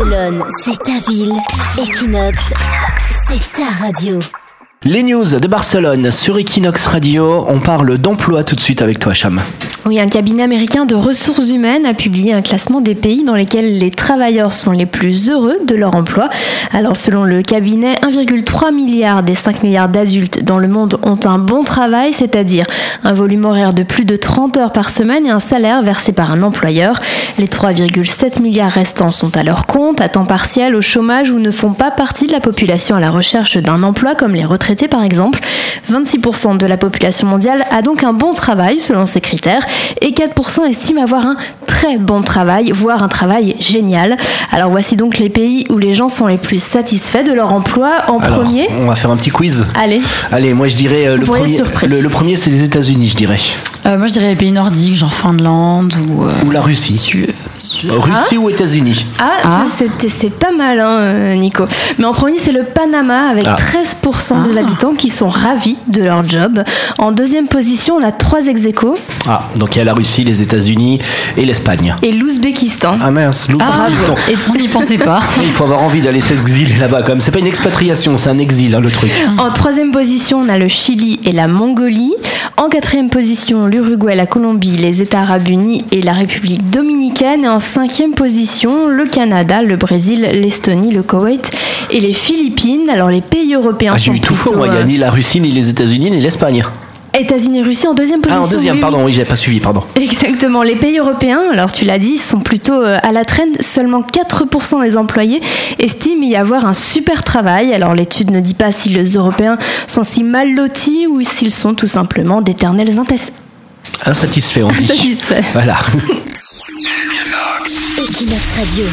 Barcelone, c'est ta ville. Equinox, c'est ta radio. Les news de Barcelone sur Equinox Radio. On parle d'emploi tout de suite avec toi, Cham. Oui, un cabinet américain de ressources humaines a publié un classement des pays dans lesquels les travailleurs sont les plus heureux de leur emploi. Alors, selon le cabinet, 1,3 milliard des 5 milliards d'adultes dans le monde ont un bon travail, c'est-à-dire un volume horaire de plus de 30 heures par semaine et un salaire versé par un employeur. Les 3,7 milliards restants sont à leur compte, à temps partiel, au chômage ou ne font pas partie de la population à la recherche d'un emploi, comme les retraités par exemple. 26% de la population mondiale a donc un bon travail selon ces critères et 4% estiment avoir un très bon travail, voire un travail génial. Alors voici donc les pays où les gens sont les plus satisfaits de leur emploi. En Alors, premier, On va faire un petit quiz. allez, Allez, moi je dirais euh, le premier. Le, le premier, c'est les États-Unis, je dirais. Euh, moi, je dirais les pays nordiques, genre Finlande ou. euh, Ou la Russie. Su- Su- Russie ou États-Unis Ah, Ah. c'est- pas mal, hein, euh, Nico. Mais en premier, c'est le Panama avec Ah. 13% des Ah. habitants qui sont ravis de leur job. En deuxième position, on a trois ex aequo Ah, donc il y a la Russie, les États-Unis et l'Espagne. et l'Ouzbékistan. Ah mince, Ah, l'Ouzbékistan. Et on n'y pensait pas. Il faut avoir envie d'aller s'exiler là-bas quand même. C'est pas une expatriation, c'est un exil, hein, le truc. En troisième position, on a le Chili et la Mongolie. En quatrième position, l'Uruguay, la Colombie, les États arabes unis et la République dominicaine. Et en cinquième position, le Canada, le Brésil, l'Estonie, le Koweït et les Philippines. Alors les pays européens Ah, j'ai sont eu tout faux, moi. Il n'y a euh, ni la Russie, ni les États-Unis, ni l'Espagne. États-Unis et Russie en deuxième position. Ah, en deuxième, oui, pardon, oui, j'avais pas suivi, pardon. Exactement. Les pays européens, alors tu l'as dit, sont plutôt euh, à la traîne. Seulement 4% des employés estiment y avoir un super travail. Alors l'étude ne dit pas si les Européens sont si mal lotis ou s'ils sont tout simplement d'éternels intes- Insatisfait, on dit. insatisfaits. Voilà. Equinox Radio.